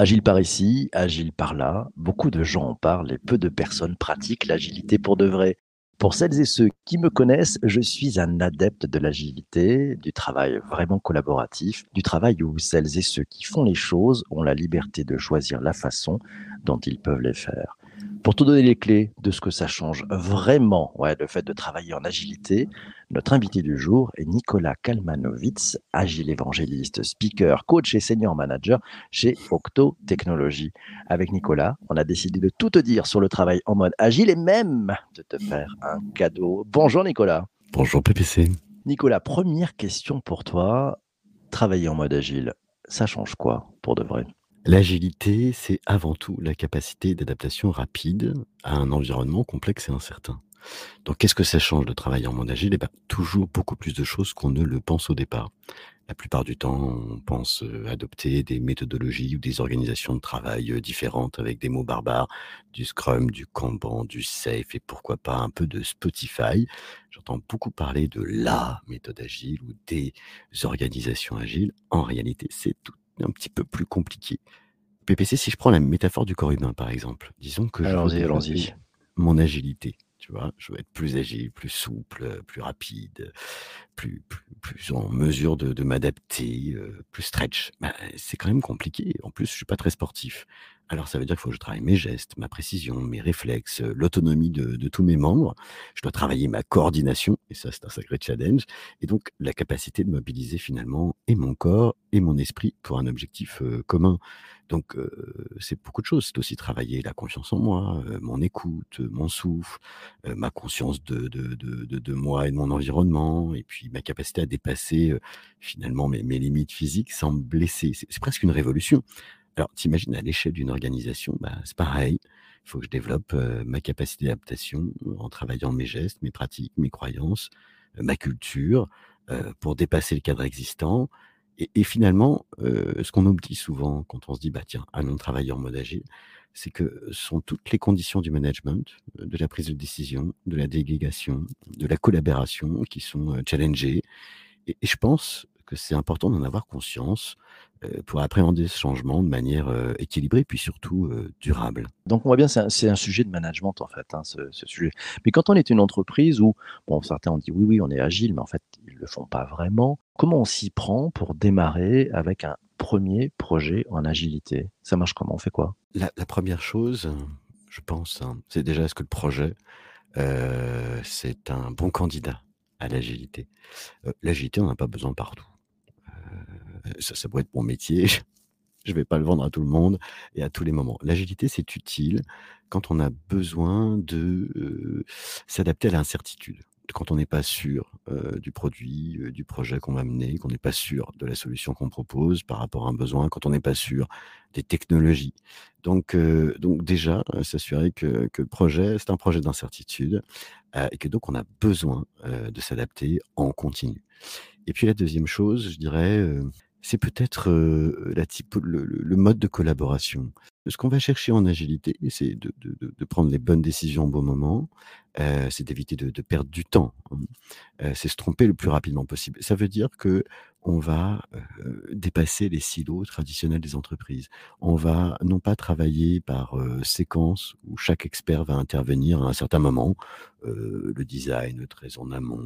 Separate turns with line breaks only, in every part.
Agile par ici, agile par là, beaucoup de gens en parlent et peu de personnes pratiquent l'agilité pour de vrai. Pour celles et ceux qui me connaissent, je suis un adepte de l'agilité, du travail vraiment collaboratif, du travail où celles et ceux qui font les choses ont la liberté de choisir la façon dont ils peuvent les faire. Pour te donner les clés de ce que ça change vraiment, ouais, le fait de travailler en agilité, notre invité du jour est Nicolas Kalmanovitz, agile évangéliste, speaker, coach et senior manager chez Octo Technologies. Avec Nicolas, on a décidé de tout te dire sur le travail en mode agile et même de te faire un cadeau. Bonjour Nicolas.
Bonjour PPC.
Nicolas, première question pour toi. Travailler en mode agile, ça change quoi pour de vrai?
L'agilité, c'est avant tout la capacité d'adaptation rapide à un environnement complexe et incertain. Donc, qu'est-ce que ça change de travailler en mode agile? Eh ben, toujours beaucoup plus de choses qu'on ne le pense au départ. La plupart du temps, on pense euh, adopter des méthodologies ou des organisations de travail euh, différentes avec des mots barbares, du Scrum, du Kanban, du Safe et pourquoi pas un peu de Spotify. J'entends beaucoup parler de la méthode agile ou des organisations agiles. En réalité, c'est tout un petit peu plus compliqué. PPC, si je prends la métaphore du corps humain, par exemple, disons que
je
mon agilité. Tu vois, je veux être plus agile, plus souple, plus rapide, plus, plus, en mesure de, m'adapter, euh, plus stretch. Bah, c'est quand même compliqué. En plus, je suis pas très sportif. Alors, ça veut dire qu'il faut que je travaille mes gestes, ma précision, mes réflexes, l'autonomie de, de, tous mes membres. Je dois travailler ma coordination, et ça, c'est un sacré challenge. Et donc, la capacité de mobiliser finalement et mon corps et mon esprit pour un objectif euh, commun. Donc, c'est beaucoup de choses. C'est aussi travailler la confiance en moi, mon écoute, mon souffle, ma conscience de, de, de, de, moi et de mon environnement, et puis ma capacité à dépasser finalement mes, mes, limites physiques sans me blesser. C'est presque une révolution. Alors, t'imagines, à l'échelle d'une organisation, bah, c'est pareil. Il faut que je développe ma capacité d'adaptation en travaillant mes gestes, mes pratiques, mes croyances, ma culture, pour dépasser le cadre existant et, finalement, euh, ce qu'on oublie souvent quand on se dit, bah tiens, allons travailler en mode agile, c'est que sont toutes les conditions du management, de la prise de décision, de la délégation, de la collaboration qui sont euh, challengées. Et je pense que c'est important d'en avoir conscience pour appréhender ce changement de manière euh, équilibrée, puis surtout euh, durable.
Donc on voit bien, c'est un, sujet de management en fait, hein, ce, sujet. Mais quand on est une entreprise où, bon, certains ont dit oui, oui, on est agile, mais en fait, ils ne le font pas vraiment, comment on s'y prend pour démarrer avec un premier projet en agilité? Ça marche comment? On fait quoi?
La, première chose, je pense, hein, c'est déjà est-ce que le projet, c'est un bon candidat à l'agilité? L'agilité, on n'a pas besoin partout ça, ça pourrait être mon métier. Je ne vais pas le vendre à tout le monde et à tous les moments. L'agilité, c'est utile quand on a besoin de euh, s'adapter à l'incertitude quand on n'est pas sûr euh, du produit, euh, du projet qu'on va mener, qu'on n'est pas sûr de la solution qu'on propose par rapport à un besoin, quand on n'est pas sûr des technologies. Donc, donc déjà, s'assurer que, que, le projet, c'est un projet d'incertitude et que donc on a besoin de s'adapter en continu. Et puis la deuxième chose, je dirais, c'est peut-être la type, le, mode de collaboration. Ce qu'on va chercher en agilité, c'est de, de, prendre les bonnes décisions au bon moment, c'est d'éviter de, perdre du temps, hein. c'est se tromper le plus rapidement possible. Ça veut dire que on va dépasser les silos traditionnels des entreprises. On va non pas travailler par séquence où chaque expert va intervenir à un certain moment, le design très en amont,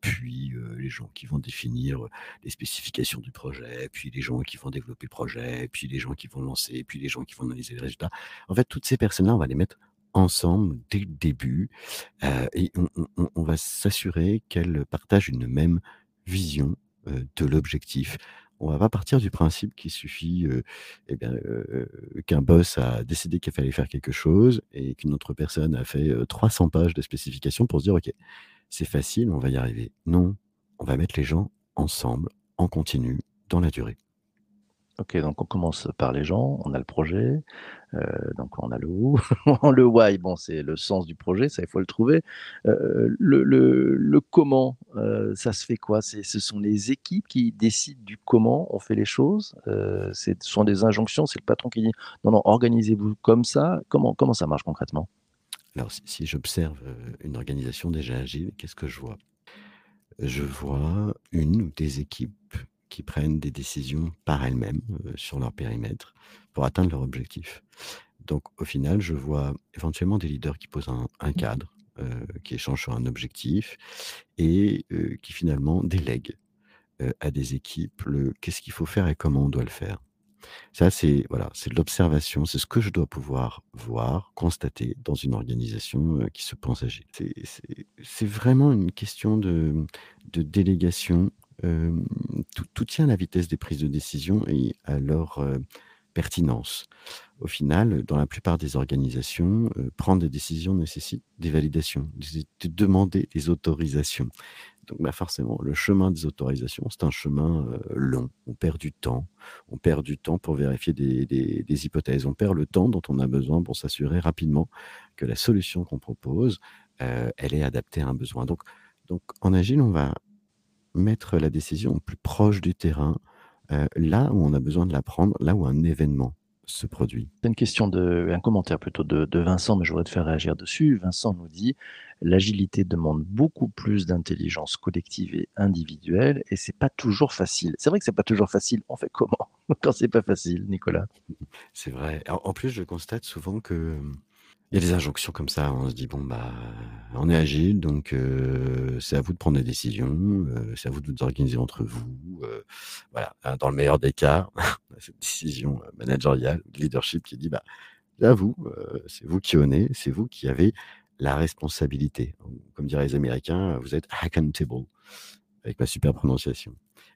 puis les gens qui vont définir les spécifications du projet, puis les gens qui vont développer le projet, puis les gens qui vont lancer, puis les gens qui vont analyser les résultats. En fait, toutes ces personnes-là, on va les mettre ensemble dès le début et on va s'assurer qu'elles partagent une même vision de l'objectif. On va pas partir du principe qu'il suffit eh qu'un boss a décidé qu'il fallait faire quelque chose et qu'une autre personne a fait 300 pages de spécifications pour se dire ok c'est facile on va y arriver. Non, on va mettre les gens ensemble en continu dans la durée.
Ok, donc on commence par les gens, on a le projet, euh, donc on a le où, le why, bon c'est le sens du projet, ça il faut le trouver. Euh, le, comment, euh, ça se fait quoi? Ce sont les équipes qui décident du comment on fait les choses. ce sont des injonctions, c'est le patron qui dit non non organisez-vous comme ça. Comment comment ça marche concrètement?
Alors si, si j'observe une organisation déjà agile, qu'est-ce que je vois? Je vois une ou des équipes qui prennent des décisions par elles-mêmes sur leur périmètre pour atteindre leur objectif. Donc au final, je vois éventuellement des leaders qui posent un, cadre, qui échangent sur un objectif et qui finalement délèguent à des équipes le qu'est-ce qu'il faut faire et comment on doit le faire? Ça, c'est voilà, c'est de l'observation, c'est ce que je dois pouvoir voir, constater dans une organisation qui se pense agile. C'est vraiment une question de, de délégation. Tout, tient à la vitesse des prises de décision et à leur pertinence. Au final, dans la plupart des organisations, prendre des décisions nécessite des validations, de demander des autorisations. Donc bah, forcément, le chemin des autorisations, c'est un chemin long. On perd du temps. On perd du temps pour vérifier des, hypothèses. On perd le temps dont on a besoin pour s'assurer rapidement que la solution qu'on propose, elle est adaptée à un besoin. Donc, donc en agile, on va mettre la décision plus proche du terrain, là où on a besoin de la prendre, là où un événement se produit.
C'est une question de, un commentaire plutôt de, de Vincent, mais je voudrais te faire réagir dessus. Vincent nous dit l'agilité demande beaucoup plus d'intelligence collective et individuelle, et c'est pas toujours facile. C'est vrai que c'est pas toujours facile. On fait comment? Quand c'est pas facile, Nicolas?
C'est vrai. En plus, je constate souvent que il y a des injonctions comme ça. On se dit bon bah, on est agile, donc euh, c'est à vous de prendre des décisions, euh, c'est à vous de vous organiser entre vous. Euh, voilà. Hein, dans le meilleur des cas, cette décision managériale, leadership qui dit bah, à vous, c'est vous qui honnez, c'est vous qui avez la responsabilité. Comme diraient les Américains, vous êtes accountable, avec ma super prononciation.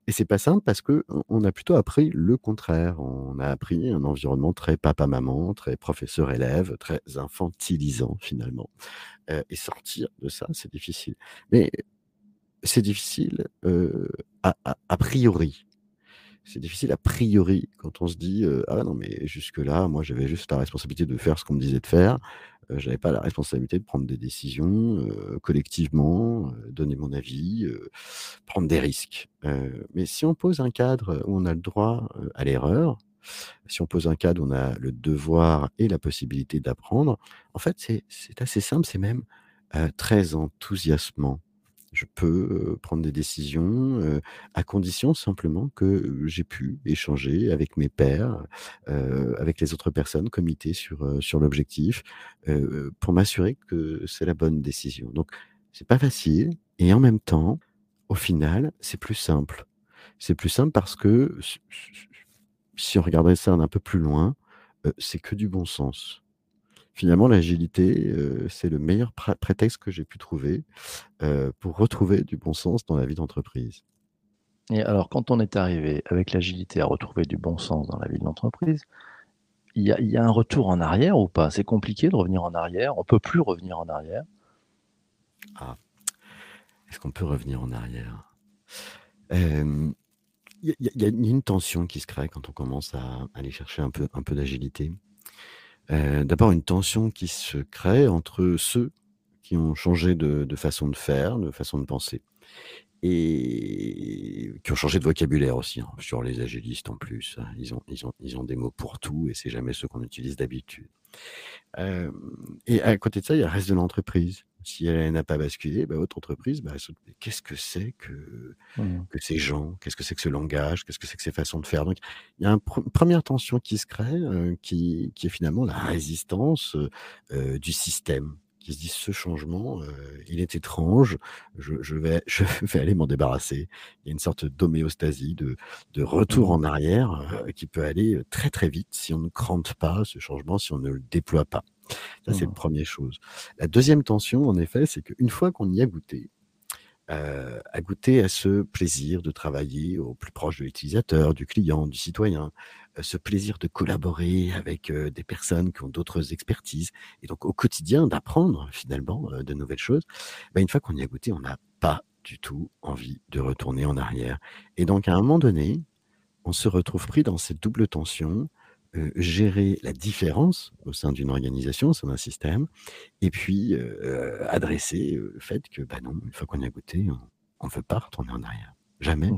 Et c'est pas simple parce que on a plutôt appris le contraire. On a appris un environnement très papa-maman, très professeur-élève, très infantilisant finalement. Euh, et sortir de ça, c'est difficile. Mais c'est difficile a, priori. C'est difficile a priori quand on se dit euh, ah non mais jusque là moi j'avais juste la responsabilité de faire ce qu'on me disait de faire je j'avais pas la responsabilité de prendre des décisions collectivement, donner mon avis, prendre des risques. mais si on pose un cadre où on a le droit à l'erreur, si on pose un cadre où on a le devoir et la possibilité d'apprendre, en fait, c'est assez simple, c'est même très enthousiasmant je peux prendre des décisions à condition simplement que j'ai pu échanger avec mes pairs, avec les autres personnes, comité sur, sur l'objectif, pour m'assurer que c'est la bonne décision. Donc, c'est pas facile et en même temps, au final, c'est plus simple. C'est plus simple parce que si on regardait ça un peu plus loin, c'est que du bon sens. Finalement, l'agilité, c'est le meilleur prétexte que j'ai pu trouver pour retrouver du bon sens dans la vie d'entreprise.
Et alors, quand on est arrivé avec l'agilité à retrouver du bon sens dans la vie d'entreprise, il y, a, un retour en arrière ou pas? C'est compliqué de revenir en arrière On peut plus revenir en arrière
Ah, est-ce qu'on peut revenir en arrière? Il y, a une tension qui se crée quand on commence à aller chercher un peu, un peu d'agilité. Euh, d'abord une tension qui se crée entre ceux qui ont changé de, façon de faire, de façon de penser, et qui ont changé de vocabulaire aussi, hein, sur les agilistes en plus. Hein. Ils ont, ils, ont, ils ont des mots pour tout et c'est jamais ceux qu'on utilise d'habitude. Euh, et à côté de ça, il y a le reste de l'entreprise si elle n'a pas basculé, bah, votre entreprise, bah, qu'est-ce que c'est que, mmh. que ces gens? Qu'est-ce que c'est que ce langage? Qu'est-ce que c'est que ces façons de faire? Donc, il y a une première tension qui se crée, euh, qui, qui, est finalement la résistance euh, du système qui se dit ce changement, euh, il est étrange, je, je, vais, je vais aller m'en débarrasser. Il y a une sorte d'homéostasie, de, de retour mmh. en arrière qui peut aller très très vite si on ne crante pas ce changement, si on ne le déploie pas. Ça, c'est la mmh. première chose. La deuxième tension, en effet, c'est qu'une fois qu'on y a goûté, euh, à goûter à ce plaisir de travailler au plus proche de l'utilisateur, du client, du citoyen, euh, ce plaisir de collaborer avec euh, des personnes qui ont d'autres expertises, et donc au quotidien d'apprendre finalement de nouvelles choses, bah, une fois qu'on y a goûté, on n'a pas du tout envie de retourner en arrière. Et donc à un moment donné, on se retrouve pris dans cette double tension gérer la différence au sein d'une organisation, au sein d'un système, et puis adresser le fait que, bah non, une fois qu'on y a goûté, on ne veut pas retourner en arrière. Jamais.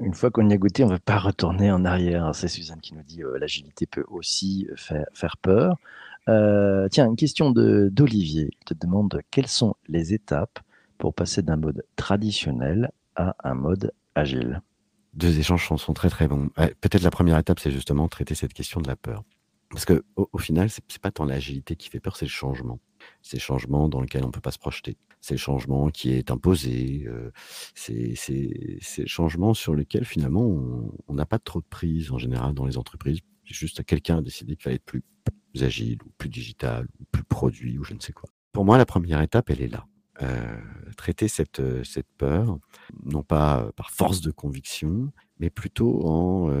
Une fois, qu'on y a goûté, on ne veut pas retourner en arrière. C'est Suzanne qui nous dit euh, l'agilité peut aussi faire, faire peur. tiens, une question d'Olivier. Il te demande quelles sont les étapes pour passer d'un mode traditionnel à un mode agile?
Deux échanges sont, très très bons. Peut-être la première étape, c'est justement traiter cette question de la peur. Parce que au, final, c'est pas tant l'agilité qui fait peur, c'est le changement. C'est le changement dans lequel on peut pas se projeter. C'est le changement qui est imposé. Euh, c'est le changement sur lequel finalement on n'a pas trop de prise en général dans les entreprises. Juste quelqu'un a décidé qu'il fallait être plus agile ou plus digital ou plus produit ou je ne sais quoi. Pour moi, la première étape, elle est là. Euh, traiter cette, euh, cette peur, non pas par force de conviction, mais plutôt en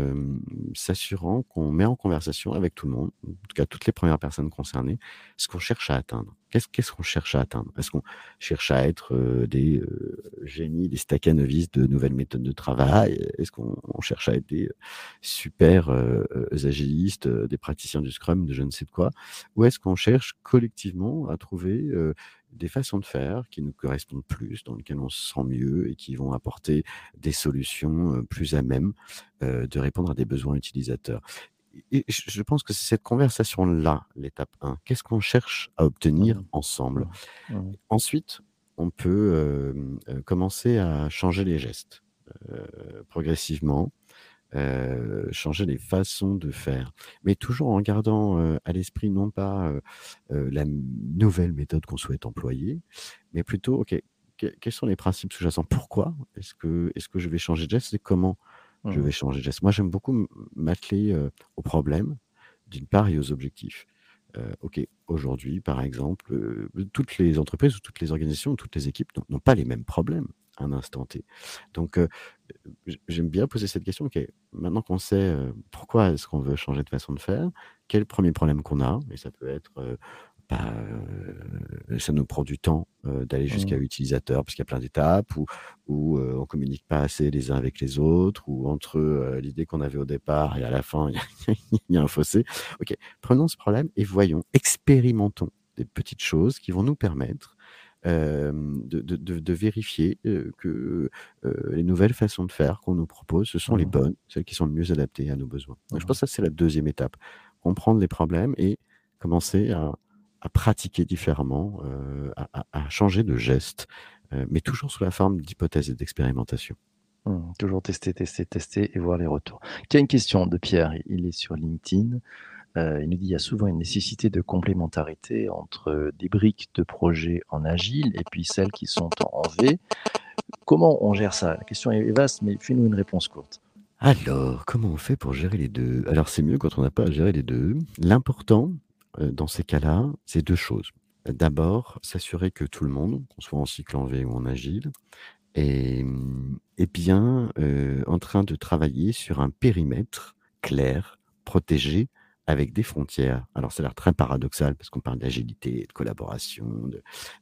s'assurant qu'on met en conversation avec tout le monde, en tout cas toutes les premières personnes concernées, ce qu'on cherche à atteindre. Qu'est-ce qu'on cherche à atteindre? Est-ce qu'on cherche à être des génies, des staccanovistes de nouvelles méthodes de travail? Est-ce qu'on cherche à être des super agilistes, des praticiens du Scrum, de je ne sais de quoi? Ou est-ce qu'on cherche collectivement à trouver des façons de faire qui nous correspondent plus, dans lesquelles on se sent mieux et qui vont apporter des solutions plus à même de répondre à des besoins utilisateurs. Et je pense que c'est cette conversation-là, l'étape 1. Qu'est-ce qu'on cherche à obtenir mmh. ensemble? Mmh. Mmh. Ensuite, on peut commencer à changer les gestes progressivement euh, changer les façons de faire, mais toujours en gardant euh, à l'esprit non pas euh, la nouvelle méthode qu'on souhaite employer, mais plutôt, ok, quels sont les principes sous-jacents? Pourquoi est-ce que, est que je vais changer de geste et comment je mmh. vais changer de geste? Moi, j'aime beaucoup m'atteler au problème, d'une part, et aux objectifs. ok, aujourd'hui, par exemple, toutes les entreprises ou toutes les organisations, toutes les équipes n'ont pas les mêmes problèmes un instant T. Donc, j'aime bien poser cette question. Ok, maintenant qu'on sait pourquoi est-ce qu'on veut changer de façon de faire, quel premier problème qu'on a Et ça peut être, bah, ça nous prend du temps d'aller jusqu'à mmh. l'utilisateur parce qu'il y a plein d'étapes, ou, ou on communique pas assez les uns avec les autres, ou entre l'idée qu'on avait au départ et à la fin, il y, a un fossé. Ok, prenons ce problème et voyons, expérimentons des petites choses qui vont nous permettre de, vérifier que les nouvelles façons de faire qu'on nous propose, ce sont les mmh bonnes, celles qui sont le mieux adaptées à nos besoins. je mmh pense que ça, c'est la deuxième étape. Comprendre les problèmes et commencer à, pratiquer différemment, à, changer de geste, mais toujours sous la forme d'hypothèses et d'expérimentation.
Mmh, toujours tester, tester, tester et voir les retours. Il y a une question de Pierre, il est sur LinkedIn. Euh, il nous dit qu'il y a souvent une nécessité de complémentarité entre des briques de projets en agile et puis celles qui sont en V. Comment on gère ça? La question est vaste, mais fais-nous une réponse courte.
Alors, comment on fait pour gérer les deux? Alors, c'est mieux quand on n'a pas à gérer les deux. L'important, euh, dans ces cas-là, c'est deux choses. D'abord, s'assurer que tout le monde, qu'on soit en cycle en V ou en agile, est, bien euh, en train de travailler sur un périmètre clair, protégé, avec des frontières. Alors, ça a l'air très paradoxal parce qu'on parle d'agilité, de collaboration,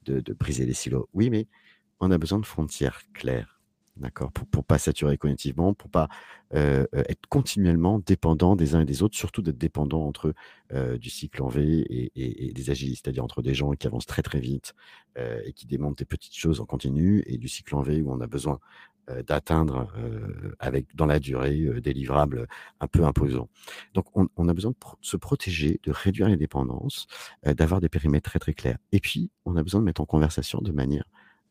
de, briser les silos. Oui, mais on a besoin de frontières claires, d'accord, pour ne pas saturer cognitivement, pour pas euh, être continuellement dépendant des uns et des autres, surtout d'être dépendant entre euh, du cycle en V et, des agilistes, c'est-à-dire entre des gens qui avancent très très vite euh, et qui démontent des petites choses en continu, et du cycle en V où on a besoin euh, d'atteindre euh, avec dans la durée euh, des livrables un peu imposants. Donc on, a besoin de se protéger, de réduire les dépendances, d'avoir des périmètres très très clairs. Et puis on a besoin de mettre en conversation de manière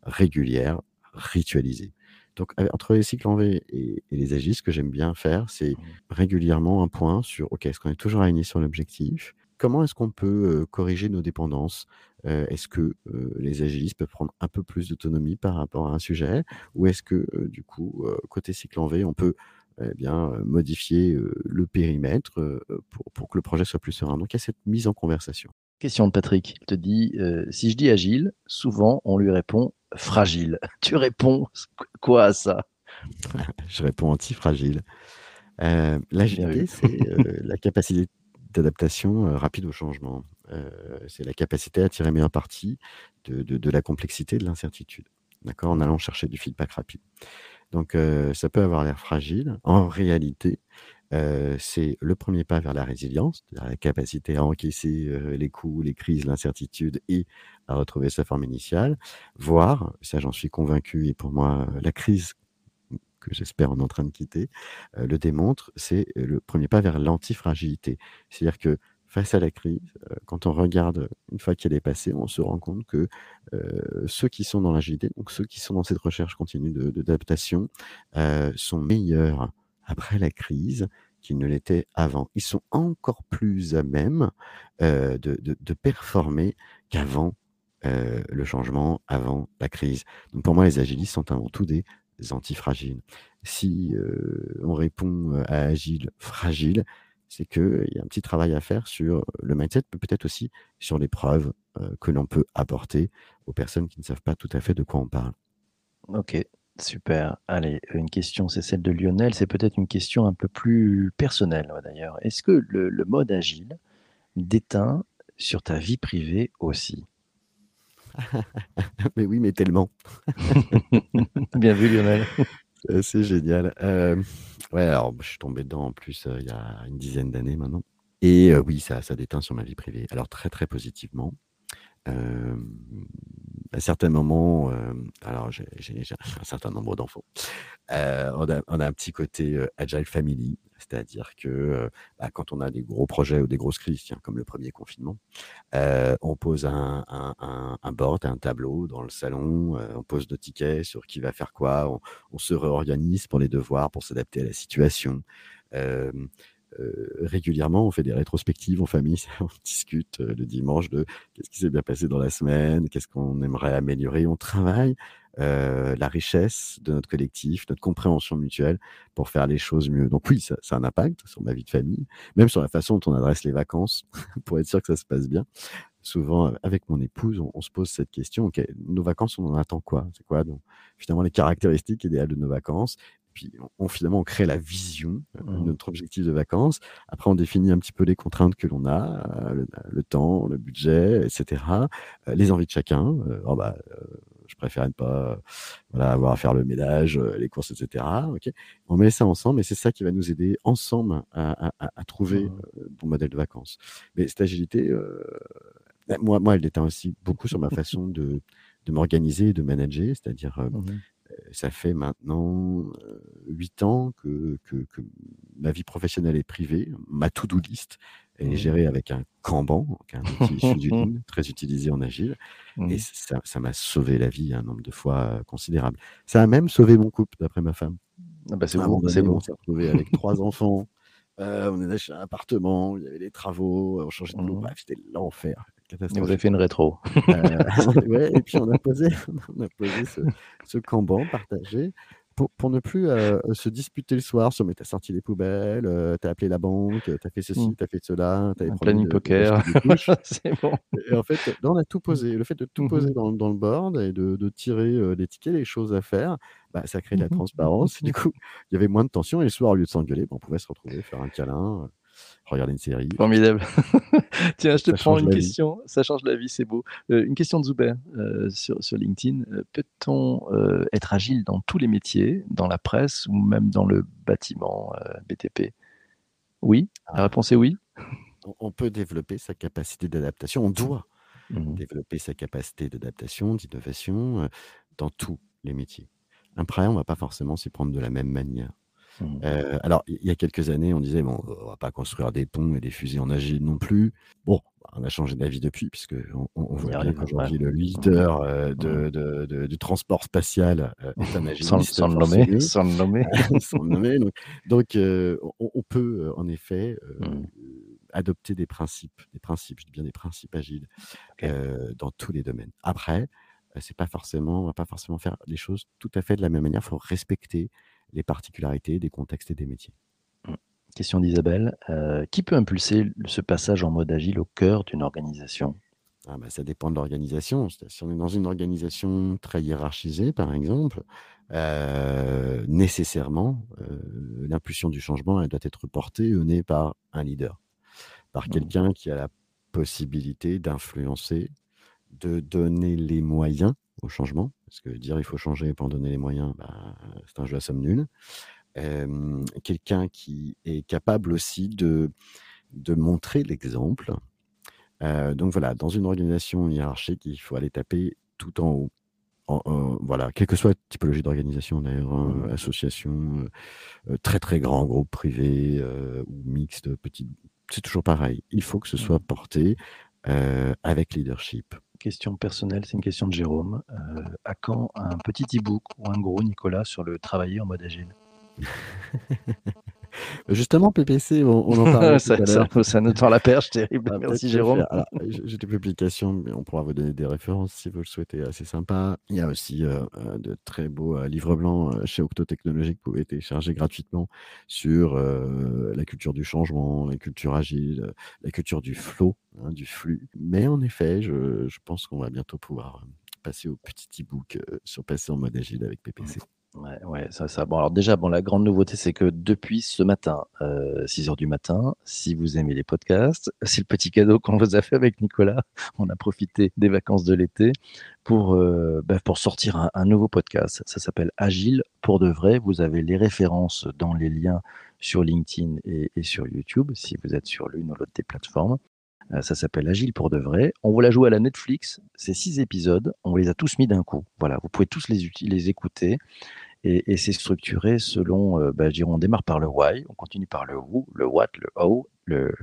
régulière, ritualisée. Donc entre les cycles en V et, les agis, ce que j'aime bien faire, c'est mmh. régulièrement un point sur OK, est-ce qu'on est toujours aligné sur l'objectif? Comment est-ce qu'on peut corriger nos dépendances Est-ce que les agilistes peuvent prendre un peu plus d'autonomie par rapport à un sujet Ou est-ce que, du coup, côté cycle en V, on peut eh bien, modifier le périmètre pour, que le projet soit plus serein? Donc, il y a cette mise en conversation.
Question de Patrick. Il te dit si je dis agile, souvent on lui répond fragile. Tu réponds quoi à ça?
Je réponds anti-fragile. L'agilité, c'est la capacité d'adaptation euh, rapide au changement. Euh, c'est la capacité à tirer meilleur parti de, la complexité de l'incertitude, d'accord, en allant chercher du feedback rapide. Donc, euh, ça peut avoir l'air fragile. En réalité, c'est le premier pas vers la résilience, la capacité à encaisser les coups, les crises, l'incertitude et à retrouver sa forme initiale, voire, ça j'en suis convaincu, et pour moi, la crise que j'espère on est en train de quitter, le démontre, c'est le premier pas vers l'antifragilité. C'est-à-dire que face à la crise, quand on regarde une fois qu'elle est passée, on se rend compte que ceux qui sont dans l'agilité, donc ceux qui sont dans cette recherche continue d'adaptation, sont meilleurs après la crise qu'ils ne l'étaient avant. Ils sont encore plus à même de, de, performer qu'avant le changement, avant la crise. Donc pour moi, les agilistes sont avant tout des antifragiles. Si on répond à agile fragile, c'est qu'il y a un petit travail à faire sur le mindset, mais peut-être aussi sur les preuves que l'on peut apporter aux personnes qui ne savent pas tout à fait de quoi on parle.
Ok, super. Allez, une question, c'est celle de Lionel. C'est peut-être une question un peu plus personnelle d'ailleurs. Est-ce que le, mode agile déteint sur ta vie privée aussi?
Mais oui, mais tellement.
Bien vu, Lionel.
C'est génial. Euh, ouais, alors je suis tombé dedans en plus euh, il y a une dizaine d'années maintenant. Et euh, oui, ça, ça déteint sur ma vie privée. Alors très très positivement. à certains moments, alors j'ai un certain nombre d'enfants. on, a, un petit côté agile family, c'est-à-dire que bah, quand on a des gros projets ou des grosses crises, comme le premier confinement, on pose un, un, un, board, un tableau dans le salon, on pose nos tickets sur qui va faire quoi, on, se réorganise pour les devoirs, pour s'adapter à la situation. régulièrement, on fait des rétrospectives en famille, on discute le dimanche de qu'est-ce qui s'est bien passé dans la semaine, qu'est-ce qu'on aimerait améliorer, on travaille euh, la richesse de notre collectif, notre compréhension mutuelle pour faire les choses mieux. Donc oui, ça, a un impact sur ma vie de famille, même sur la façon dont on adresse les vacances, pour être sûr que ça se passe bien. Souvent, avec mon épouse, on, se pose cette question, nos vacances, on en attend quoi? C'est quoi donc, finalement les caractéristiques idéales de nos vacances? Puis on, finalement on crée la vision de mmh. notre objectif de vacances. Après, on définit un petit peu les contraintes que l'on a, euh, le, temps, le budget, etc. Euh, les envies de chacun. oh bah, je préfère ne pas voilà, avoir à faire le ménage, euh, les courses, etc. on met ça ensemble et c'est ça qui va nous aider ensemble à, trouver mmh. euh, bon modèle de vacances. Mais cette agilité, euh, bah, moi, moi, elle déteint aussi beaucoup sur ma façon de, de m'organiser et de manager, c'est-à-dire mmh ça fait maintenant huit ans que, que, ma vie professionnelle est privée, ma to-do list, est mmh. gérée avec un Kanban, un outil issu très utilisé en agile. Et mmh. ça m'a sauvé la vie un nombre de fois considérable. Ça a même sauvé mon couple, d'après ma femme.
Ah bah c'est bon, c'est bon.
On s'est retrouvé avec trois enfants. Euh, on est acheté un appartement, il y avait des travaux, on changeait de boulot. Mmh. Bref, c'était l'enfer.
Vous avez fait une rétro.
Euh, ouais, et puis on a posé, on a posé ce, ce Kanban partagé pour, ne plus euh, se disputer le soir sur mais t'as sorti les poubelles, euh, t'as appelé la banque, t'as fait ceci, mmh. t'as fait cela, t'as
planning poker, c'est bon.
Et en fait, là, on a tout posé. Le fait de tout mmh poser dans, dans, le board et de, de tirer euh, des tickets, les choses à faire, bah, ça crée de la mmh transparence. du coup, il y avait moins de tension et le soir, au lieu de s'engueuler, bah, on pouvait se retrouver, faire un câlin regarder une série.
Formidable. Tiens, je te prends une question. Ça change la vie, c'est beau. Euh, une question de Zuber euh, sur, sur, LinkedIn. Euh, peut-on être agile dans tous les métiers, dans la presse ou même dans le bâtiment BTP Oui? La ah. réponse est oui.
On peut développer sa capacité d'adaptation. On doit mmh développer sa capacité d'adaptation, d'innovation dans tous les métiers. Après, on ne va pas forcément s'y prendre de la même manière. Mmh. Euh, alors, il y a quelques années, on disait, bon, on va pas construire des ponts et des fusées en agile non plus. Bon, on a changé d'avis depuis, puisque on, voit bien qu'aujourd'hui, le leader euh, mmh. de, du transport spatial euh, est un agiliste.
Sans, le nommer. Sans le nommer.
sans le nommer. Donc, on, peut, en effet, mmh. adopter des principes, des principes, je dis bien des principes agiles, dans tous les domaines. Après, c'est pas forcément, on va pas forcément faire les choses tout à fait de la même manière. Il faut respecter les particularités des contextes et des métiers.
Mmh. Question d'Isabelle. Euh, qui peut impulser ce passage en mode agile au cœur d'une organisation?
Ah bah, Ça dépend de l'organisation. Si on est dans une organisation très hiérarchisée, par exemple, euh, nécessairement, euh, l'impulsion du changement elle doit être portée au nez par un leader, par mmh. quelqu'un qui a la possibilité d'influencer, de donner les moyens au changement, parce que dire il faut changer pour en donner les moyens, bah, c'est un jeu à somme nulle. Quelqu'un qui est capable aussi de, de montrer l'exemple. donc voilà, dans une organisation hiérarchique, il faut aller taper tout en haut. voilà, quelle que soit la typologie d'organisation d'ailleurs, hein, mmh association, très très grand groupe privé ou mixte, petite C'est toujours pareil. Il faut que ce soit porté avec leadership.
Question personnelle, c'est une question de Jérôme. à quand un petit e-book ou un gros Nicolas sur le travailler en mode agile?
Justement, PPC, on, en parle.
ça, ça, ça, nous tend la perche, terrible. Ah, Merci Jérôme.
J'ai des publications, mais on pourra vous donner des références si vous le souhaitez, assez sympa. Il y a aussi euh, euh, de très beaux euh, livres blancs chez Octo Technologies que vous pouvez télécharger gratuitement sur la culture du changement, la culture agile, la culture du flow, hein, du flux. Mais en effet, je, je pense qu'on va bientôt pouvoir passer au petit e-book sur passer en mode agile avec PPC.
Ouais, ouais, ça, ça. Bon, alors déjà, bon, la grande nouveauté, c'est que depuis ce matin, euh, 6 heures du matin, si vous aimez les podcasts, c'est le petit cadeau qu'on vous a fait avec Nicolas. On a profité des vacances de l'été pour, euh, bah, pour sortir un, nouveau podcast. Ça s'appelle Agile pour de vrai. Vous avez les références dans les liens sur LinkedIn et, sur YouTube, si vous êtes sur l'une ou l'autre des plateformes. Euh, ça s'appelle Agile pour de vrai. On vous l'a joué à la Netflix. C'est six épisodes. On les a tous mis d'un coup. Voilà, vous pouvez tous les, les écouter et, c'est structuré selon, euh, bah, on démarre par le why, on continue par le who, le what, le how, le,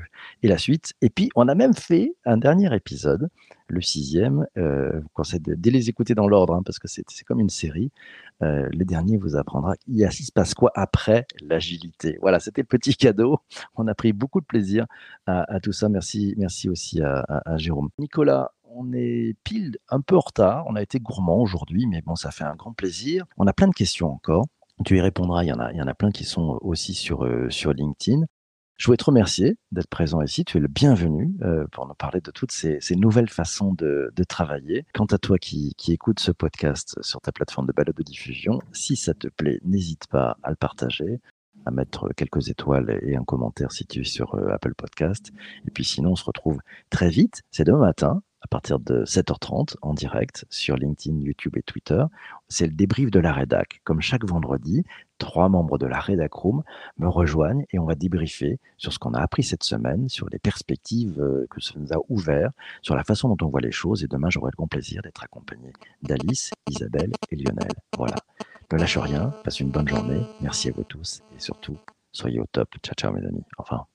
et la suite. Et puis, on a même fait un dernier épisode, le sixième, euh, vous conseille de, les écouter dans l'ordre, hein, parce que c'est comme une série. Euh, le dernier vous apprendra, il, y a, il se passe quoi après l'agilité. Voilà, c'était le petit cadeau. On a pris beaucoup de plaisir à, tout ça. Merci, merci aussi à Jérôme. Nicolas, on est pile un peu en retard. On a été gourmand aujourd'hui, mais bon, ça fait un grand plaisir. On a plein de questions encore. Tu y répondras. Il y en a, il y en a plein qui sont aussi sur, euh, sur LinkedIn. Je voulais te remercier d'être présent ici. Tu es le bienvenu euh, pour nous parler de toutes ces, nouvelles façons de, travailler. Quant à toi qui, écoutes ce podcast sur ta plateforme de balade de diffusion, si ça te plaît, n'hésite pas à le partager, à mettre quelques étoiles et un commentaire si tu es sur euh, Apple Podcast. Et puis sinon, on se retrouve très vite. C'est demain matin à partir de 7h30 en direct sur LinkedIn, YouTube et Twitter. C'est le débrief de la rédac. Comme chaque vendredi, trois membres de la rédac room me rejoignent et on va débriefer sur ce qu'on a appris cette semaine, sur les perspectives euh, que ça nous a ouvert, sur la façon dont on voit les choses. Et demain, j'aurai le grand plaisir d'être accompagné d'Alice, Isabelle et Lionel. Voilà. Ne lâche rien, passe une bonne journée. Merci à vous tous et surtout, soyez au top. Ciao, ciao mes amis. Enfin.